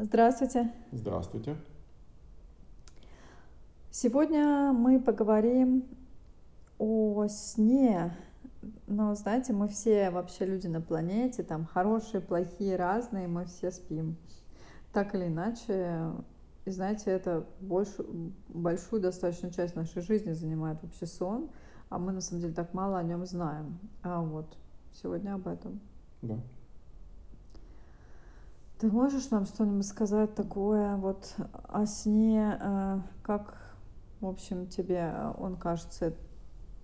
Здравствуйте. Здравствуйте. Сегодня мы поговорим о сне. Но, знаете, мы все вообще люди на планете, там хорошие, плохие, разные, мы все спим. Так или иначе, и знаете, это больше, большую достаточно часть нашей жизни занимает вообще сон, а мы на самом деле так мало о нем знаем. А вот сегодня об этом. Да. Ты можешь нам что-нибудь сказать такое вот о сне, э, как, в общем, тебе он кажется,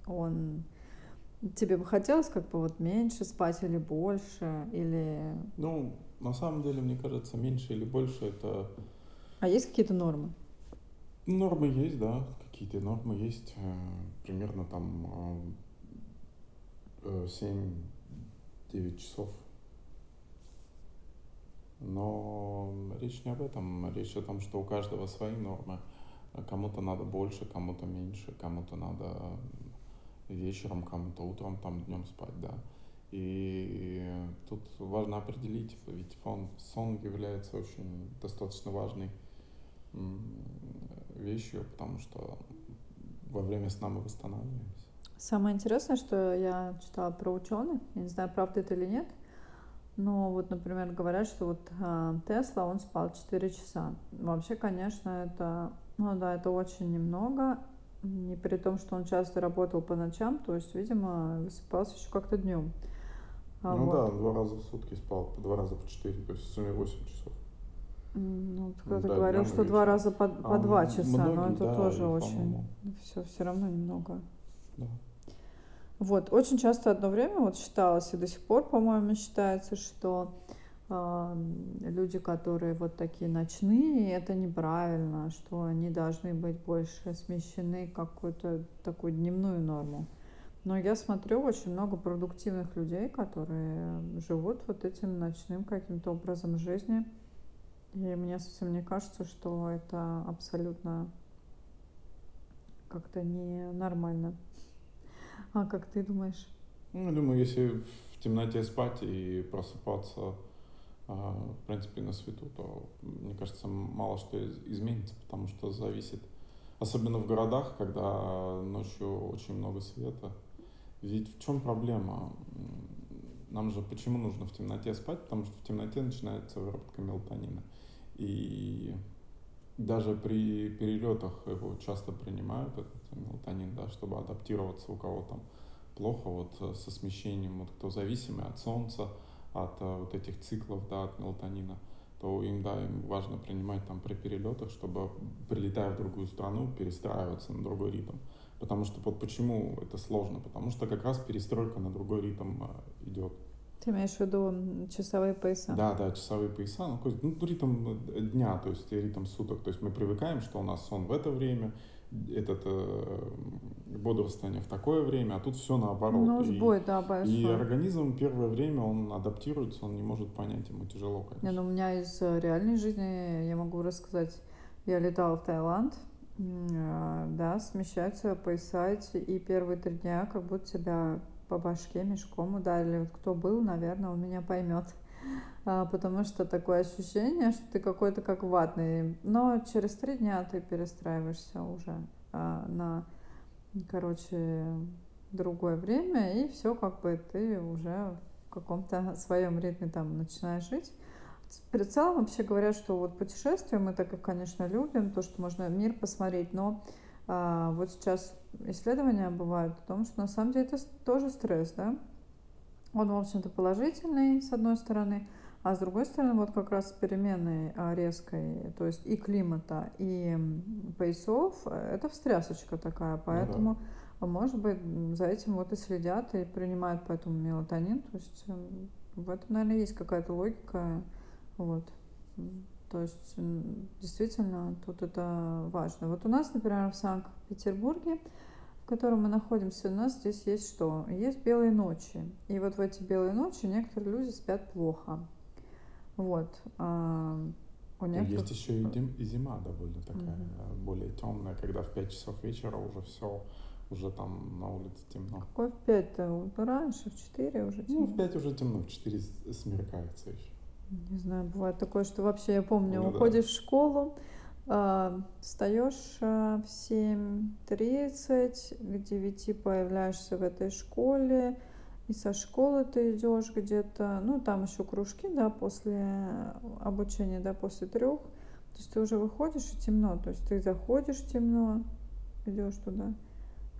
он тебе бы хотелось как бы вот меньше спать или больше, или... Ну, на самом деле, мне кажется, меньше или больше это... А есть какие-то нормы? Нормы есть, да, какие-то нормы есть. Э, примерно там 7-9 э, часов но речь не об этом. Речь о том, что у каждого свои нормы. Кому-то надо больше, кому-то меньше, кому-то надо вечером, кому-то утром, там днем спать, да. И тут важно определить, ведь сон, сон является очень достаточно важной вещью, потому что во время сна мы восстанавливаемся. Самое интересное, что я читала про ученых, я не знаю, правда это или нет, ну, вот, например, говорят, что вот э, Тесла, он спал 4 часа. Вообще, конечно, это, ну да, это очень немного. Не при том, что он часто работал по ночам, то есть, видимо, высыпался еще как-то днем. А ну вот. да, два раза в сутки спал, два раза по 4, то есть в сумме 8 часов. Ну, кто-то да, говорил, что два раза по, по а, 2 часа, многие, но это да, тоже очень, все, все равно немного. Да. Вот, очень часто одно время вот считалось, и до сих пор, по-моему, считается, что э, люди, которые вот такие ночные, это неправильно, что они должны быть больше смещены какую-то такую дневную норму. Но я смотрю очень много продуктивных людей, которые живут вот этим ночным каким-то образом жизни. И мне совсем не кажется, что это абсолютно как-то не нормально. А как ты думаешь? Ну, думаю, если в темноте спать и просыпаться, а, в принципе, на свету, то, мне кажется, мало что изменится, потому что зависит, особенно в городах, когда ночью очень много света. Ведь в чем проблема? Нам же почему нужно в темноте спать? Потому что в темноте начинается выработка мелатонина. И даже при перелетах его часто принимают, этот мелатонин, да, чтобы адаптироваться у кого там плохо вот э, со смещением, вот кто зависимый от солнца, от э, вот этих циклов, да, от мелатонина, то им, да, им важно принимать там при перелетах, чтобы, прилетая в другую страну, перестраиваться на другой ритм. Потому что вот почему это сложно? Потому что как раз перестройка на другой ритм э, идет. Ты имеешь в виду часовые пояса? Да, да, часовые пояса. Ну, ну, ритм дня, то есть ритм суток. То есть мы привыкаем, что у нас сон в это время, этот э, бодрствование в такое время, а тут все наоборот. Ну, сбой, и, да, большой. И организм первое время, он адаптируется, он не может понять, ему тяжело, конечно. Не, ну, у меня из э, реальной жизни, я могу рассказать, я летала в Таиланд, э, да, смещаются пояса эти, и первые три дня как будто тебя по башке мешком ударили. Вот кто был, наверное, он меня поймет. А, потому что такое ощущение, что ты какой-то как ватный. Но через три дня ты перестраиваешься уже а, на, короче, другое время, и все как бы ты уже в каком-то своем ритме там начинаешь жить. Перед целом вообще говорят, что вот путешествия мы так, конечно, любим, то, что можно мир посмотреть, но а, вот сейчас исследования бывают о том, что на самом деле это тоже стресс, да? Он, в общем-то, положительный, с одной стороны, а с другой стороны, вот как раз переменной а, резкой, то есть и климата, и поясов, это встрясочка такая, поэтому, ну, да. может быть, за этим вот и следят, и принимают поэтому мелатонин, то есть в этом, наверное, есть какая-то логика, вот. То есть действительно тут это важно. Вот у нас, например, в Санкт-Петербурге, в котором мы находимся, у нас здесь есть что? Есть белые ночи. И вот в эти белые ночи некоторые люди спят плохо. Вот. А у некоторых... Есть еще и, дим, и зима довольно такая, mm-hmm. более темная, когда в 5 часов вечера уже все, уже там на улице темно. Какой в 5-то? Раньше, в 4 уже темно. Ну, в 5 уже темно, в 4 смеркается еще. Не знаю, бывает такое, что вообще, я помню, Ну да. уходишь в школу, а, встаешь а, в 7.30, к 9 появляешься в этой школе, и со школы ты идешь где-то, ну там еще кружки, да, после обучения, да, после трех. То есть ты уже выходишь и темно. То есть ты заходишь темно, идешь туда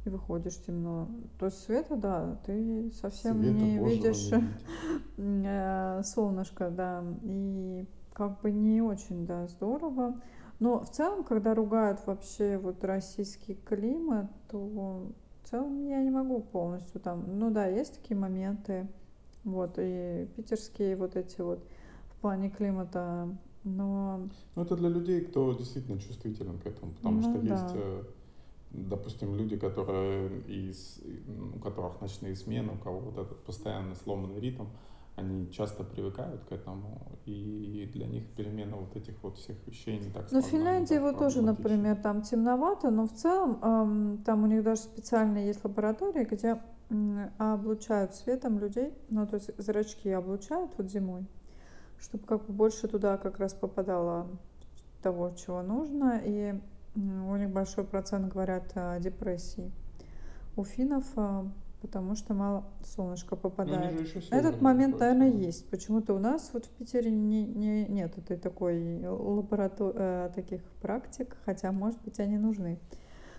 и выходишь темно. То есть света, да, ты совсем Света не Божьего видишь. э, солнышко, да. И как бы не очень, да, здорово. Но в целом, когда ругают вообще вот российский климат, то в целом я не могу полностью там, ну да, есть такие моменты, вот, и питерские вот эти вот в плане климата, но, Ну, это для людей, кто действительно чувствителен к этому, потому что ну есть, да, э, допустим, люди, которые из, у которых ночные смены, у кого вот этот постоянный сломанный ритм, они часто привыкают к этому, и для них перемена вот этих вот всех вещей не так Ну, в Финляндии вот тоже, например, там темновато, но в целом эм, там у них даже специальные есть лаборатории, где м, облучают светом людей, ну, то есть зрачки облучают вот зимой, чтобы как бы больше туда как раз попадало того, чего нужно, и м, у них большой процент, говорят, о депрессии. У финнов, а, потому что мало они же попадает. Этот момент, наверное, есть. Почему-то у нас вот в Питере не, не, нет этой такой лаборатор э, таких практик, хотя, может быть, они нужны,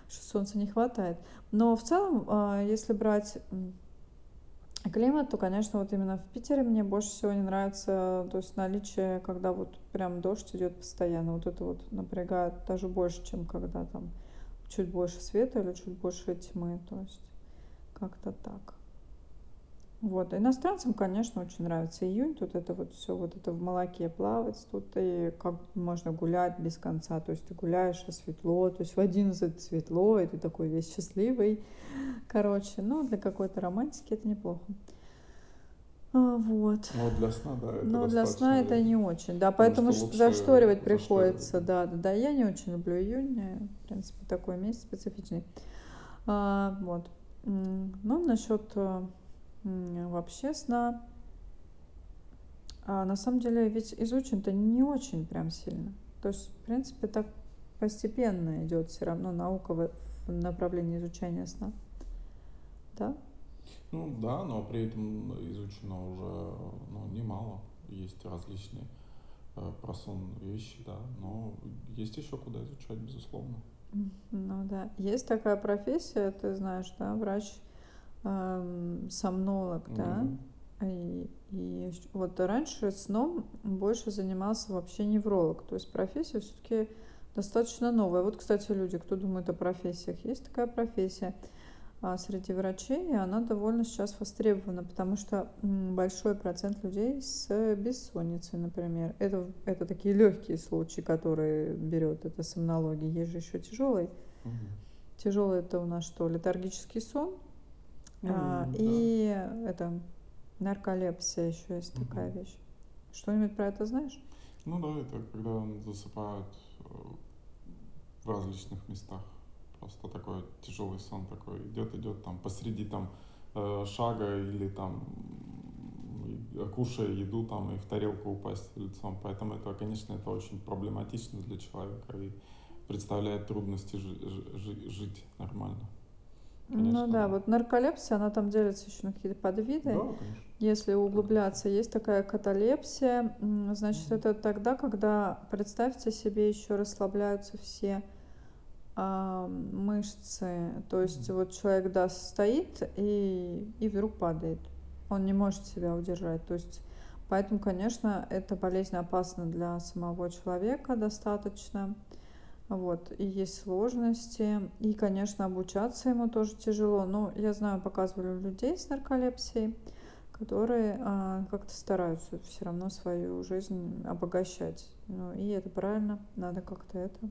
что солнца не хватает. Но в целом, а, если брать климат, то, конечно, вот именно в Питере мне больше всего не нравится, то есть наличие, когда вот прям дождь идет постоянно, вот это вот напрягает даже больше, чем когда там чуть больше света или чуть больше тьмы, то есть как-то так. Вот. Иностранцам, конечно, очень нравится июнь. Тут это вот все вот это в молоке плавать. Тут и как можно гулять без конца. То есть ты гуляешь, а светло. То есть в 11 светло, и ты такой весь счастливый. Короче, ну, для какой-то романтики это неплохо. А, вот. Ну, вот для сна, да, это Но для достаточно сна это не очень. Да, поэтому что лучше зашторивать приходится. да. Да, да, да. Я не очень люблю июнь. э, В принципе, такой месяц специфичный. А, вот. Ну, насчет э, вообще сна. А на самом деле ведь изучен-то не очень прям сильно. То есть, в принципе, так постепенно идет все равно наука в направлении изучения сна. Да? Ну да, но при этом изучено уже ну, немало. Есть различные э, про сон вещи, да. Но есть еще куда изучать, безусловно. Ну да. Есть такая профессия, ты знаешь, да, врач, эм, сомнолог, да. И, и щ- вот раньше сном больше занимался вообще невролог. То есть профессия все-таки достаточно новая. Вот, кстати, люди, кто думает о профессиях, есть такая профессия среди врачей, и она довольно сейчас востребована, потому что большой процент людей с бессонницей, например. Это, это такие легкие случаи, которые берет эта сомнология. Есть же еще тяжелый. мгм. Тяжелый это у нас что, летаргический сон ну а, и да. и это нарколепсия еще есть такая Мгм. вещь. Что-нибудь про это знаешь? Ну да, это когда засыпают э, в различных местах. Просто такой тяжелый сон такой идет, идет там посреди там э, шага или там кушая еду там и в тарелку упасть лицом. Поэтому это, конечно, это очень проблематично для человека и представляет трудности жи- жи- жи- жить нормально. Ну Конечно, да, да. вот нарколепсия, она там делится еще на какие-то подвиды. Да, конечно. Если Конечно. углубляться, есть такая каталепсия. Значит, Мгм. это тогда, когда, представьте себе, еще расслабляются все мышцы. То есть вот человек, да, стоит и, и вдруг падает. Он не может себя удержать. То есть поэтому, конечно, эта болезнь опасна для самого человека достаточно. Вот, и есть сложности. И, конечно, обучаться ему тоже тяжело. Но я знаю, показывали людей с нарколепсией, которые а, как-то стараются все равно свою жизнь обогащать. Ну, и это правильно, надо как-то это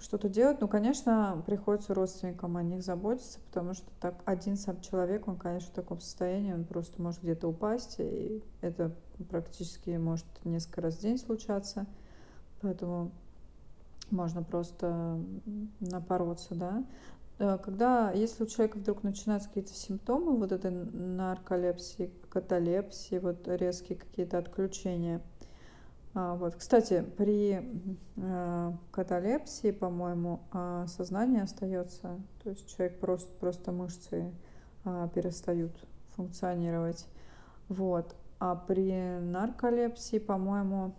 что-то делать. Ну, конечно, приходится родственникам о них заботиться, потому что так один сам человек, он, конечно, в таком состоянии, он просто может где-то упасть, и это практически может несколько раз в день случаться. Поэтому можно просто напороться, да. э, когда, если у человека вдруг начинаются какие-то симптомы вот этой нарколепсии, каталепсии, вот резкие какие-то отключения, вот. Кстати, при э, каталепсии, по-моему, э, сознание остается, то есть человек просто, просто мышцы э, перестают функционировать. Вот. А при нарколепсии, по-моему,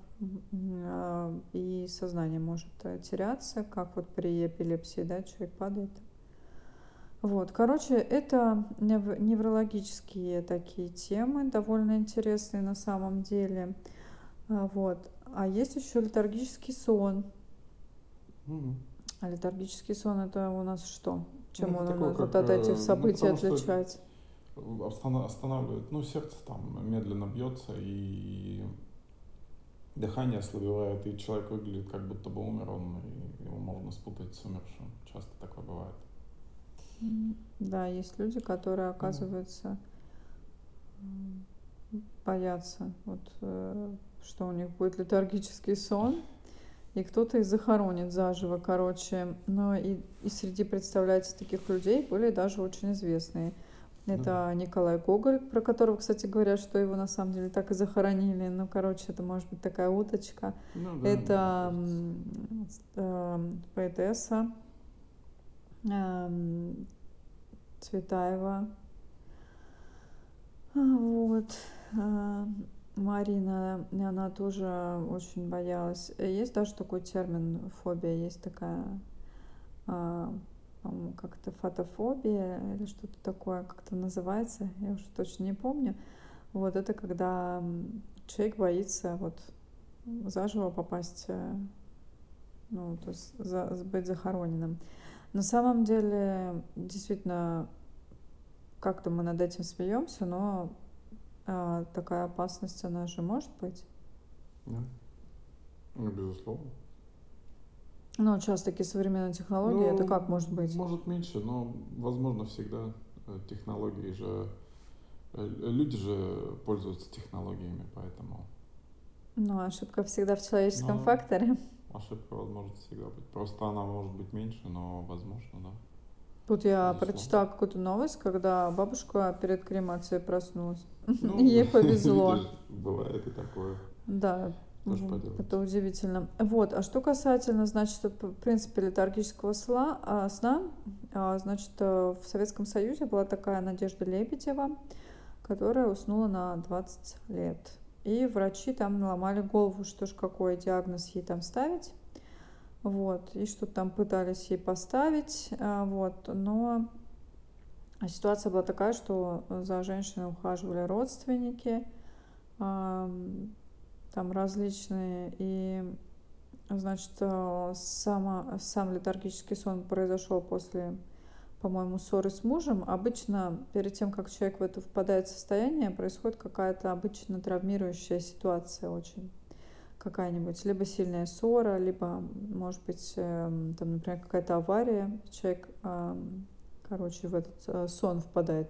э, и сознание может теряться, как вот при эпилепсии, да, человек падает. Вот, короче, это неврологические такие темы, довольно интересные на самом деле. А, вот. А есть еще летаргический сон. Угу. А летаргический сон это у нас что? Чем ну, он такое, у нас как, вот от этих ну, событий ну, отличается? Останавливает, ну, сердце там медленно бьется, и дыхание ослабевает, и человек выглядит как будто бы умер, он, и его можно спутать с умершим. Часто такое бывает. Да, есть люди, которые, оказывается, боятся, вот, э, что у них будет летаргический сон, и кто-то их захоронит заживо, короче. Но и, и среди, представляете, таких людей были даже очень известные. Это да. Николай Гоголь, про которого, кстати, говорят, что его на самом деле так и захоронили. Ну, короче, это может быть такая уточка. Ну, да, это э, поэтесса э, Цветаева. Вот. Э, Марина, она тоже очень боялась. Есть даже такой термин фобия, есть такая, э, как-то фотофобия или что-то такое, как-то называется, я уже точно не помню. Вот это когда человек боится вот заживо попасть, э, ну, то есть за, быть захороненным. На самом деле, действительно, как-то мы над этим смеемся, но а, такая опасность, она же может быть. Да. Ну, безусловно. Ну, сейчас такие современные технологии, ну, это как может быть? Может меньше, но возможно всегда. Э, технологии же, э, люди же пользуются технологиями, поэтому. Ну, ошибка всегда в человеческом но факторе. Ошибка возможно всегда быть. Просто она может быть меньше, но возможно, да. Тут я Безусловно. прочитала какую-то новость, когда бабушка перед кремацией проснулась. Ну, Ей повезло. Бывает и такое. Да, это удивительно. Вот, а что касательно, значит, в принципе, летаргического сна, а, сна а, значит, э, в Советском Союзе была такая Надежда Лебедева, которая уснула на 20 лет. И врачи там наломали голову, что ж какой диагноз ей там ставить. Вот, и что-то там пытались ей поставить, а, вот, но ситуация была такая, что за женщиной ухаживали родственники, там различные, и, значит, сама, сам летаргический сон произошел после, по-моему, ссоры с мужем. Обычно перед тем, как человек в это впадает в состояние, происходит какая-то обычно травмирующая ситуация очень какая-нибудь, либо сильная ссора, либо, может быть, эм, там, например, какая-то авария, человек, короче, в этот э, сон впадает,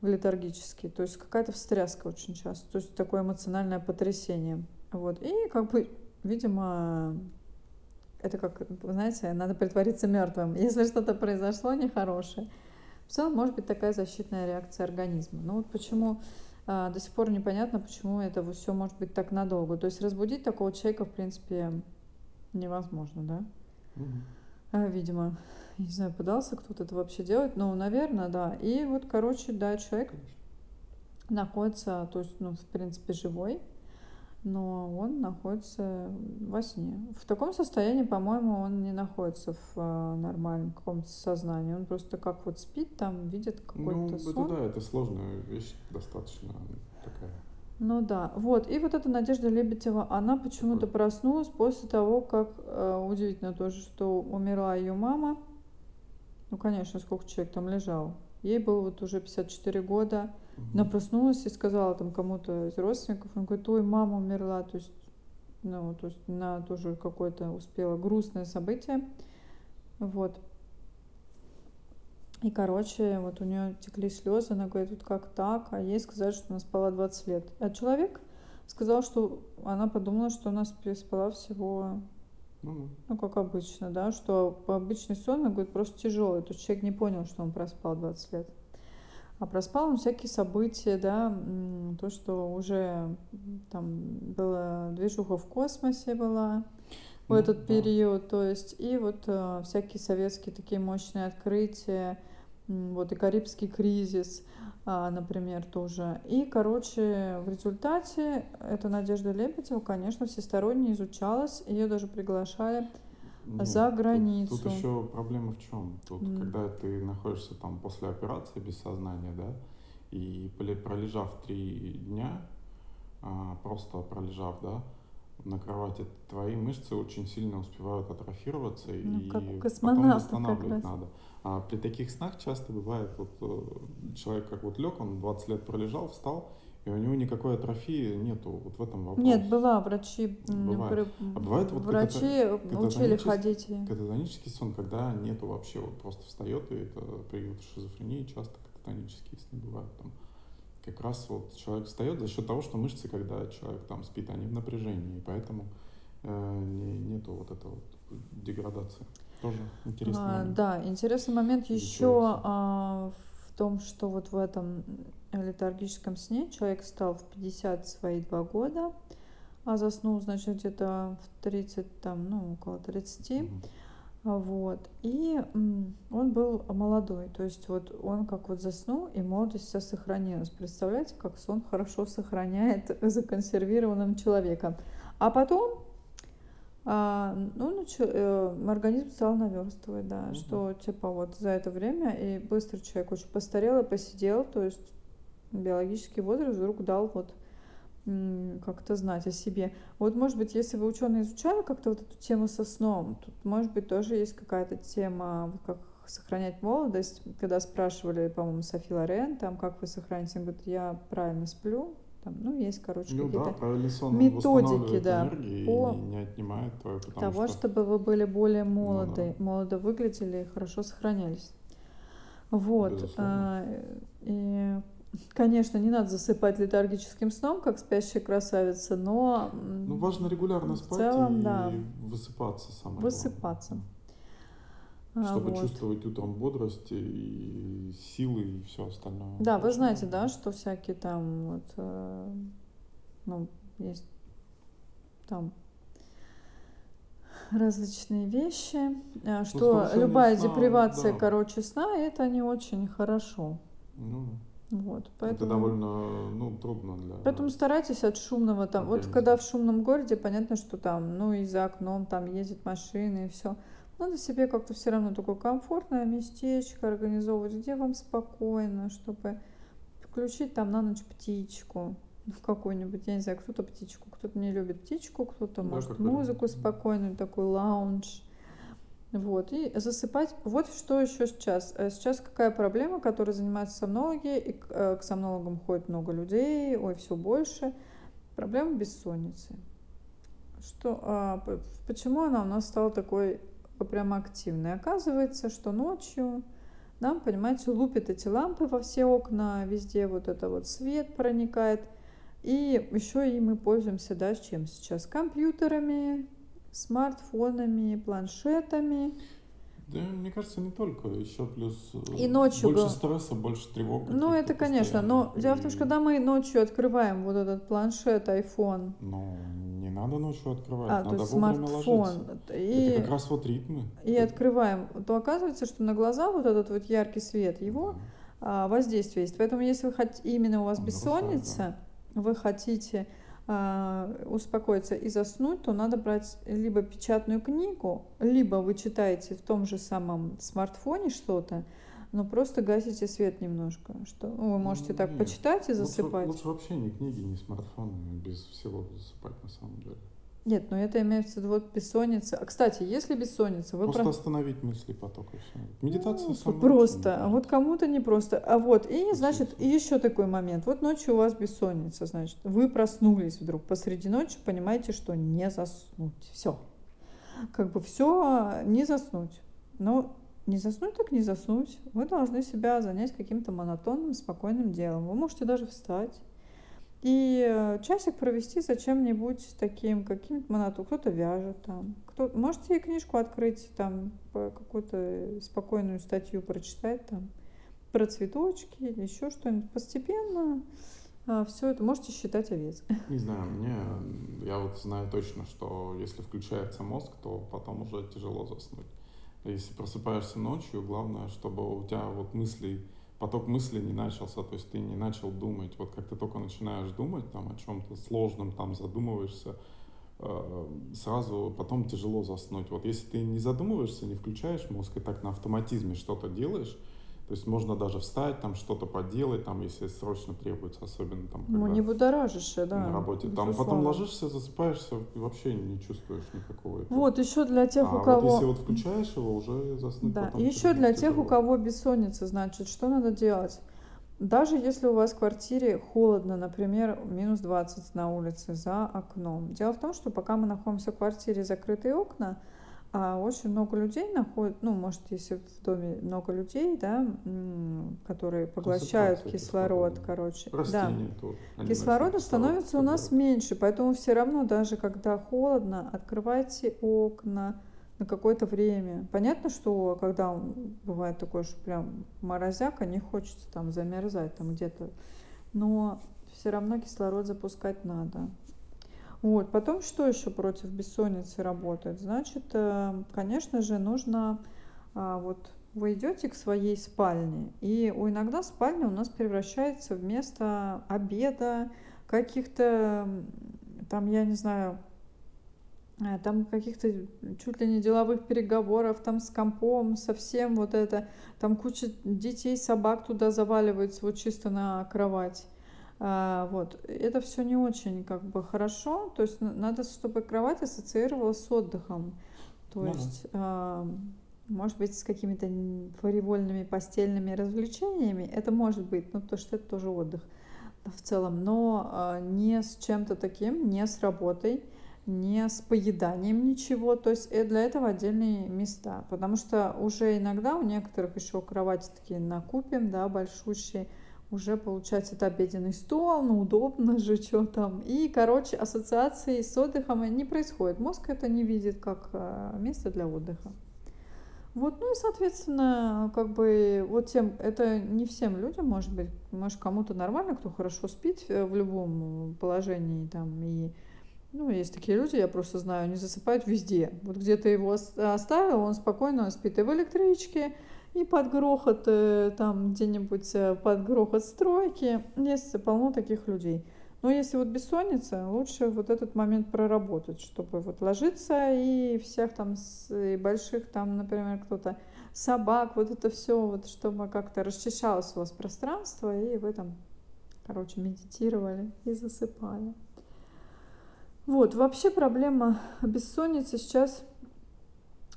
в летаргический, то есть какая-то встряска очень часто, то есть такое эмоциональное потрясение, вот, и как бы, видимо, это как, знаете, надо притвориться мертвым, если что-то произошло нехорошее, в целом может быть такая защитная реакция организма. Ну вот почему до сих пор непонятно, почему это все может быть так надолго. То есть разбудить такого человека, в принципе, невозможно, да? Угу. Видимо, не знаю, пытался кто-то это вообще делать, но, наверное, да. И вот, короче, да, человек Конечно. находится, то есть, ну, в принципе, живой, но он находится во сне. В таком состоянии, по-моему, он не находится в э, нормальном каком-то сознании. Он просто как вот спит там, видит какой-то ну, сон. это да, это сложная вещь, достаточно такая. Ну да, вот. И вот эта Надежда Лебедева, она почему-то проснулась после того, как, э, удивительно тоже, что умерла ее мама. Ну, конечно, сколько человек там лежал. Ей было вот уже 54 года. Она проснулась и сказала там кому-то из родственников, он говорит, ой, мама умерла, то есть, ну, то есть она тоже какое-то успела грустное событие, вот. И, короче, вот у нее текли слезы, она говорит, вот как так, а ей сказали, что она спала 20 лет. А человек сказал, что она подумала, что она спала всего Ну, Ну, как обычно, да, что обычный сон, он говорит, просто тяжелый. То есть человек не понял, что он проспал 20 лет. А проспал он всякие события, да, то, что уже там была движуха в космосе была в ну, этот да. период, то есть и вот э, всякие советские такие мощные открытия, вот и Карибский кризис, а, например, тоже. И, короче, в результате эта Надежда Лебедева, конечно, всесторонне изучалась, ее даже приглашали Нет, за тут, границу. тут еще проблема в чем? Тут, М. когда ты находишься там после операции без сознания, да, и пролежав три дня, а, просто пролежав, да, на кровати, твои мышцы очень сильно успевают атрофироваться, Ну, и потом восстанавливать надо. А при таких снах часто бывает, вот э, человек как вот лег, он 20 лет пролежал, встал, и у него никакой атрофии нету. Вот в этом вопрос. Нет, была, врачи, Бывает. А бывает вот врачи учили кататонический- ходить. Кататонический сон, когда нету вообще, вот просто встает, и это период шизофрении, часто кататонические сны бывают там. Как раз вот человек встает за счет того, что мышцы, когда человек там спит, они в напряжении, и поэтому э, не, нету вот этого вот деградации. Тоже интересный А, момент. да, интересный момент Изучается. еще а, в том, что вот в этом летаргическом сне человек встал в 50 свои два года, а заснул, значит, где-то в 30, там, ну, около 30. Мгм. А, Вот. И он был молодой. То есть вот он как вот заснул, и молодость вся сохранилась. Представляете, как сон хорошо сохраняет законсервированным человеком. А потом а, ну, нач- э, организм стал наверстывать, да, Мгм. что типа вот за это время и быстро человек очень постарел и посидел, то есть биологический возраст вдруг дал вот как-то знать о себе. Вот, может быть, если вы ученые изучали как-то вот эту тему со сном, тут, может быть, тоже есть какая-то тема, вот как сохранять молодость. Когда спрашивали, по-моему, Софи Лорен, там, как вы сохраните, она говорит, я правильно сплю, там, ну, есть, короче, Ну да, какие-то правильный сон он методики, да, по и не, отнимает твою, того, что... чтобы вы были более Ну молоды, да, молодо выглядели и хорошо сохранялись. Вот. безусловно. а, И, конечно, не надо засыпать летаргическим сном, как спящая красавица, но Ну, важно регулярно в спать целом, и да, высыпаться, самое высыпаться. главное. А, Чтобы вот. чувствовать утром бодрость и силы и все остальное. Да, вы знаете, да, что всякие там вот, э, ну, есть там различные вещи, э, что любая сна, депривация, да. короче, сна, это не очень хорошо. Ну, Вот, это поэтому... довольно, ну, трудно для... Поэтому старайтесь от шумного там. Вот когда в шумном городе, понятно, что там, ну и за окном там ездят машины и все. Надо себе как-то все равно такое комфортное местечко организовывать, где вам спокойно, чтобы включить там на ночь птичку какую-нибудь, я не знаю, кто-то птичку, кто-то не любит птичку, кто-то Да, может музыку спокойную, такой лаунж. Вот, и засыпать. Вот что еще сейчас. Э, Сейчас какая проблема, которой занимаются сомнологи, и к э, к сомнологам ходит много людей, ой, все больше. Проблема бессонницы. Что, а, почему она у нас стала такой э, прямо активной? Оказывается, что ночью нам, понимаете, лупят эти лампы во все окна, везде вот это вот свет проникает. И еще и мы пользуемся, да, с чем сейчас? Компьютерами, смартфонами, планшетами. Да, мне кажется, не только. Еще плюс э, И ночью больше го- стресса, больше тревог. Ну, это, конечно, но постоянных, дело в том, и- что когда мы ночью открываем вот этот планшет, iPhone, Ну, не надо ночью открывать, а, то надо есть вовремя ложиться. смартфон, Это и, как раз вот ритмы. и Это- открываем, то оказывается, что на глаза вот этот вот яркий свет, его Да. а, воздействие есть. Поэтому если вы хотите, именно у вас Он нарушает, бессонница, вы хотите успокоиться и заснуть, то надо брать либо печатную книгу, либо вы читаете в том же самом смартфоне что-то, но просто гасите свет немножко. Что, ну, вы можете так Нет, почитать и лучше- засыпать. Лучше, вообще ни книги, ни смартфоны, без всего засыпать на самом деле. Нет, но это имеется в виду вот бессонница. А, кстати, если бессонница, вы Просто про- остановить мысли поток и все. Медитация Ну, самая просто, а вот кому-то не просто. А вот, и, значит, и еще такой момент. Вот ночью у вас бессонница, значит, вы проснулись вдруг посреди ночи, понимаете, что не заснуть. Все. Как бы все, не заснуть. Но не заснуть так не заснуть. Вы должны себя занять каким-то монотонным, спокойным делом. Вы можете даже встать И э, часик провести за чем-нибудь таким, каким-то моноту. Кто-то вяжет там. Кто... Можете книжку открыть, там какую-то спокойную статью прочитать там про цветочки еще что-нибудь. Постепенно а, все это можете считать овец. Не знаю, мне, я вот знаю точно, что если включается мозг, то потом уже тяжело заснуть. Если просыпаешься ночью, главное, чтобы у тебя вот мысли поток мыслей не начался, то есть ты не начал думать. Вот как ты только начинаешь думать там о чем-то сложном, там задумываешься, э, сразу потом тяжело заснуть. Вот если ты не задумываешься, не включаешь мозг и так на автоматизме что-то делаешь, то есть можно даже встать, там что-то поделать, там, если срочно требуется, особенно там, ну, когда ну, не будоражишь, да, на работе. Там потом ложишься, засыпаешься и вообще не чувствуешь никакого этого. Вот еще для тех, а у кого... вот если вот включаешь его, уже заснуть Да, потом и еще для тяжело. тех, у кого бессонница, значит, что надо делать? Даже если у вас в квартире холодно, например, минус 20 на улице за окном. Дело в том, что пока мы находимся в квартире, закрытые окна, а очень много людей находят, ну, может, если в доме много людей, да, которые поглощают кислород, короче. Растения да. тоже. Кислорода становится у нас меньше, поэтому все равно, даже когда холодно, открывайте окна на какое-то время. Понятно, что когда бывает такое, что прям морозяка, не хочется там замерзать там где-то, но все равно кислород запускать надо. Вот. Потом что еще против бессонницы работает? Значит, э, конечно же, нужно а, вот вы идете к своей спальне, и иногда спальня у нас превращается в место обеда, каких-то там, я не знаю, э, там каких-то чуть ли не деловых переговоров, там с компом, совсем вот это, там куча детей, собак туда заваливается вот чисто на кровать. А, вот. Это все не очень как бы хорошо. То есть надо, чтобы кровать ассоциировалась с отдыхом. То ну, есть, а, может быть, с какими-то фаривольными постельными развлечениями. Это может быть, ну, то что это тоже отдых в целом. Но а, не с чем-то таким, не с работой не с поеданием ничего, то есть для этого отдельные места, потому что уже иногда у некоторых еще кровати такие накупим, да, большущие, уже получается это обеденный стол, ну удобно же, что там. И, короче, ассоциации с отдыхом не происходит. Мозг это не видит как э, место для отдыха. Вот, ну и, соответственно, как бы, вот тем, это не всем людям, может быть, может, кому-то нормально, кто хорошо спит э, в любом положении, там, и, ну, есть такие люди, я просто знаю, они засыпают везде. Вот где то его оставил, он спокойно спит и в электричке, и под грохот, э, там где-нибудь э, под грохот стройки. Есть полно таких людей. Но если вот бессонница, лучше вот этот момент проработать, чтобы вот ложиться и всех там, и больших там, например, кто-то собак, вот это все, вот чтобы как-то расчищалось у вас пространство, и в этом, короче, медитировали и засыпали. Вот, вообще проблема бессонницы сейчас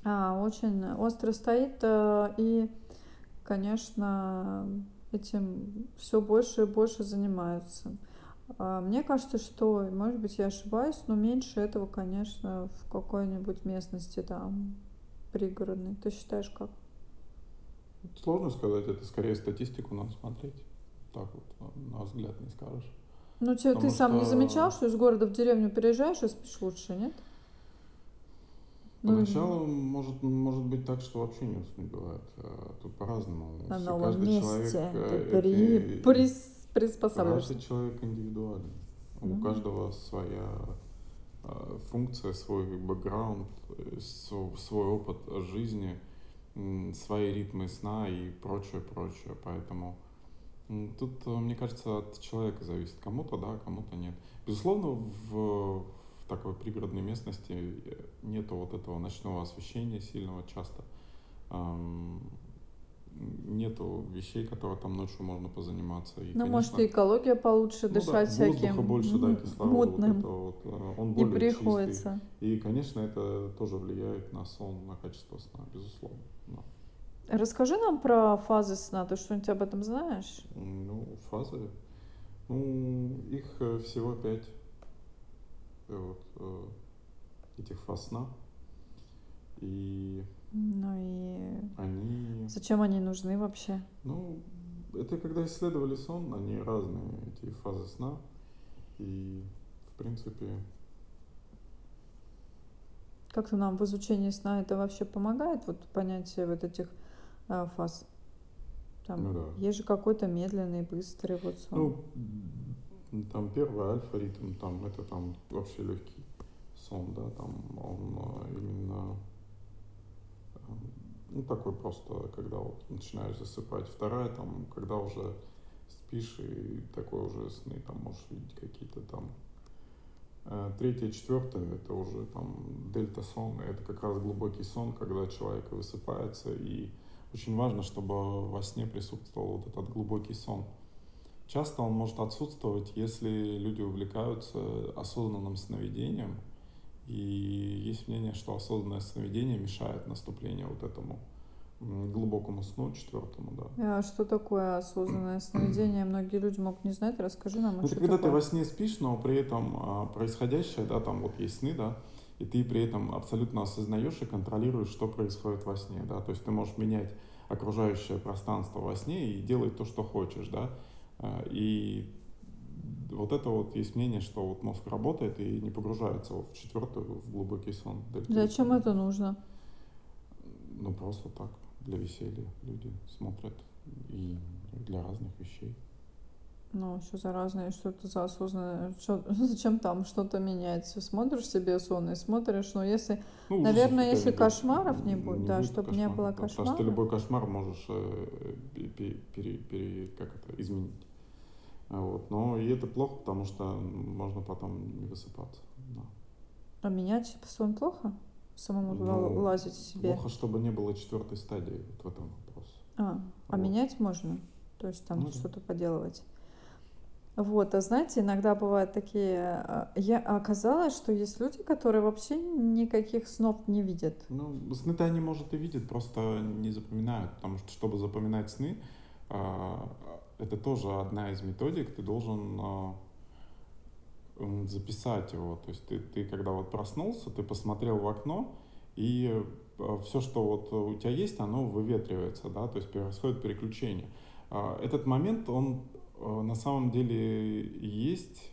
очень остро стоит. Э, и, конечно, этим все больше и больше занимаются. А, мне кажется, что, может быть, я ошибаюсь, но меньше этого, конечно, в какой-нибудь местности там пригородной. Ты считаешь как? Сложно сказать, это скорее статистику надо смотреть. Так вот, на взгляд не скажешь. Ну, ты что... сам не замечал, что из города в деревню переезжаешь и спишь лучше, нет? Поначалу ну, может, может быть так, что вообще не бывает. А тут по-разному. На новом каждый месте человек, ты э, при, эти, прис, приспосабливаешься. Каждый человек индивидуален. Mm-hmm. У каждого своя э, функция, свой бэкграунд, э, свой опыт жизни, свои ритмы сна и прочее, прочее. Поэтому тут, мне кажется, от человека зависит. Кому-то да, кому-то нет. Безусловно, в такой пригородной местности нету вот этого ночного освещения сильного часто. Нету вещей, которые там ночью можно позаниматься. И, ну, конечно, может, и экология получше ну, дышать да, всяким больше, да, кислорода, мутным. Вот вот, э, он более не приходится. чистый. И, конечно, это тоже влияет на сон, на качество сна, безусловно. Да. Расскажи нам про фазы сна. Ты что-нибудь об этом знаешь? Ну, фазы. Ну, их э, всего пять вот, э, этих фаз сна. И ну и они... зачем они нужны вообще? Ну, это когда исследовали сон, они разные, эти фазы сна. И, в принципе... Как-то нам в изучении сна это вообще помогает, вот понятие вот этих э, фаз? Там ну, да. есть же какой-то медленный, быстрый вот сон. Ну, там первый альфа-ритм, там это там вообще легкий сон, да, там он э, именно ну, такой просто, когда вот начинаешь засыпать. Вторая, там, когда уже спишь и такой уже сны, там можешь видеть какие-то там. Э, третья, четвертая, это уже там дельта-сон, это как раз глубокий сон, когда человек высыпается, и очень важно, чтобы во сне присутствовал вот этот глубокий сон. Часто он может отсутствовать, если люди увлекаются осознанным сновидением, и есть мнение, что осознанное сновидение мешает наступлению вот этому глубокому сну, четвертому, да. А что такое осознанное сновидение? Многие люди могут не знать. Расскажи нам, а Это что когда такое? ты во сне спишь, но при этом а, происходящее, да, там вот есть сны, да, и ты при этом абсолютно осознаешь и контролируешь, что происходит во сне, да, то есть ты можешь менять окружающее пространство во сне и делать то, что хочешь, да, и вот это вот есть мнение, что вот мозг работает и не погружается вот в четвертую, в глубокий сон. Зачем это нужно? Ну, просто так, для веселья люди смотрят и для разных вещей. Ну, что за разные, что это за осознанное, что, зачем там что-то менять? Смотришь себе сон и смотришь, но если, ну, наверное, если кошмаров не будет, не да, будет чтобы кошмар, не было кошмаров. Потому что любой кошмар можешь э, пере, пере, пере, как это, изменить. Вот. Но и это плохо, потому что можно потом не высыпаться. Да. А менять сон плохо? Самому ну, лазить себе? Плохо, чтобы не было четвертой стадии вот в этом вопросе. А, вот. а менять можно? То есть там ну, что-то да. поделывать? Вот, а знаете, иногда бывают такие... А, я оказалось, что есть люди, которые вообще никаких снов не видят. Ну, сны-то они, может, и видят, просто не запоминают, потому что, чтобы запоминать сны, а, это тоже одна из методик, ты должен а, записать его. То есть ты, ты когда вот проснулся, ты посмотрел в окно, и все, что вот у тебя есть, оно выветривается, да, то есть происходит переключение. Этот момент, он на самом деле есть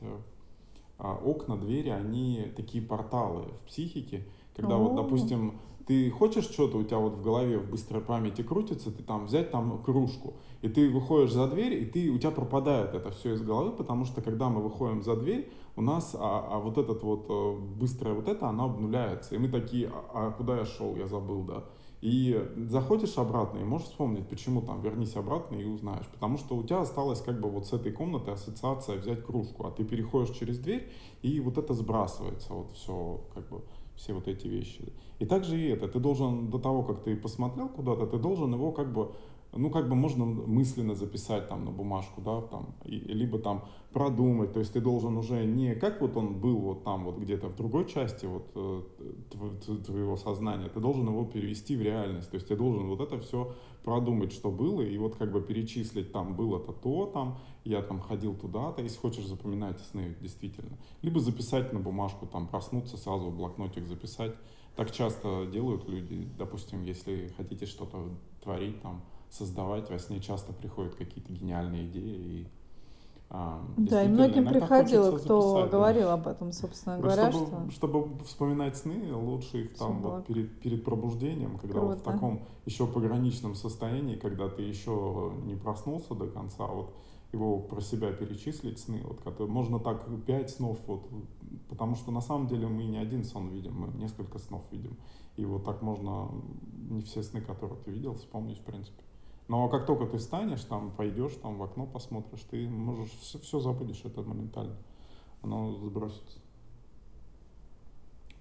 окна, двери, они такие порталы в психике, когда вот, допустим, ты хочешь что-то, у тебя вот в голове в быстрой памяти крутится, ты там взять там кружку, и ты выходишь за дверь, и ты, у тебя пропадает это все из головы, потому что когда мы выходим за дверь, у нас, а, а вот этот вот э, быстрое вот это, оно обнуляется, и мы такие, а, а куда я шел, я забыл, да. И заходишь обратно и можешь вспомнить, почему там, вернись обратно и узнаешь. Потому что у тебя осталось как бы вот с этой комнаты ассоциация взять кружку, а ты переходишь через дверь, и вот это сбрасывается, вот все, как бы, все вот эти вещи. И также и это, ты должен до того, как ты посмотрел куда-то, ты должен его как бы ну, как бы можно мысленно записать там на бумажку, да, там, и, либо там продумать, то есть ты должен уже не как вот он был вот там вот где-то в другой части вот э, твоего сознания, ты должен его перевести в реальность, то есть ты должен вот это все продумать, что было, и вот как бы перечислить, там было-то то, там, я там ходил туда-то, если хочешь запоминать сны, действительно. Либо записать на бумажку, там, проснуться, сразу в блокнотик записать. Так часто делают люди, допустим, если хотите что-то творить, там, создавать. Во сне часто приходят какие-то гениальные идеи. И, а, да, и многим приходило, кто записать, говорил да. об этом, собственно говоря. Чтобы, что... чтобы вспоминать сны, лучше их там вот перед, перед пробуждением, когда Круто. вот в таком еще пограничном состоянии, когда ты еще не проснулся до конца, вот его про себя перечислить сны, вот, которые, можно так пять снов, вот, потому что на самом деле мы не один сон видим, мы несколько снов видим. И вот так можно не все сны, которые ты видел, вспомнить в принципе. Но как только ты встанешь, там пойдешь, там в окно посмотришь, ты можешь все, все забудешь это моментально. Оно сбросится.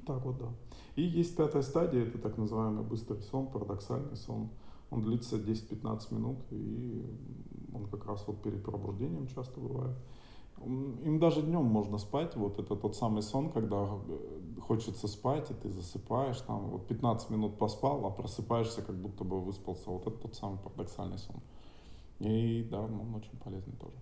Так вот, да. И есть пятая стадия, это так называемый быстрый сон, парадоксальный сон. Он длится 10-15 минут, и он как раз вот перед пробуждением часто бывает. Им даже днем можно спать, вот это тот самый сон, когда э, хочется спать, и ты засыпаешь, там вот 15 минут поспал, а просыпаешься, как будто бы выспался. Вот это тот самый парадоксальный сон. И да, он очень полезный тоже.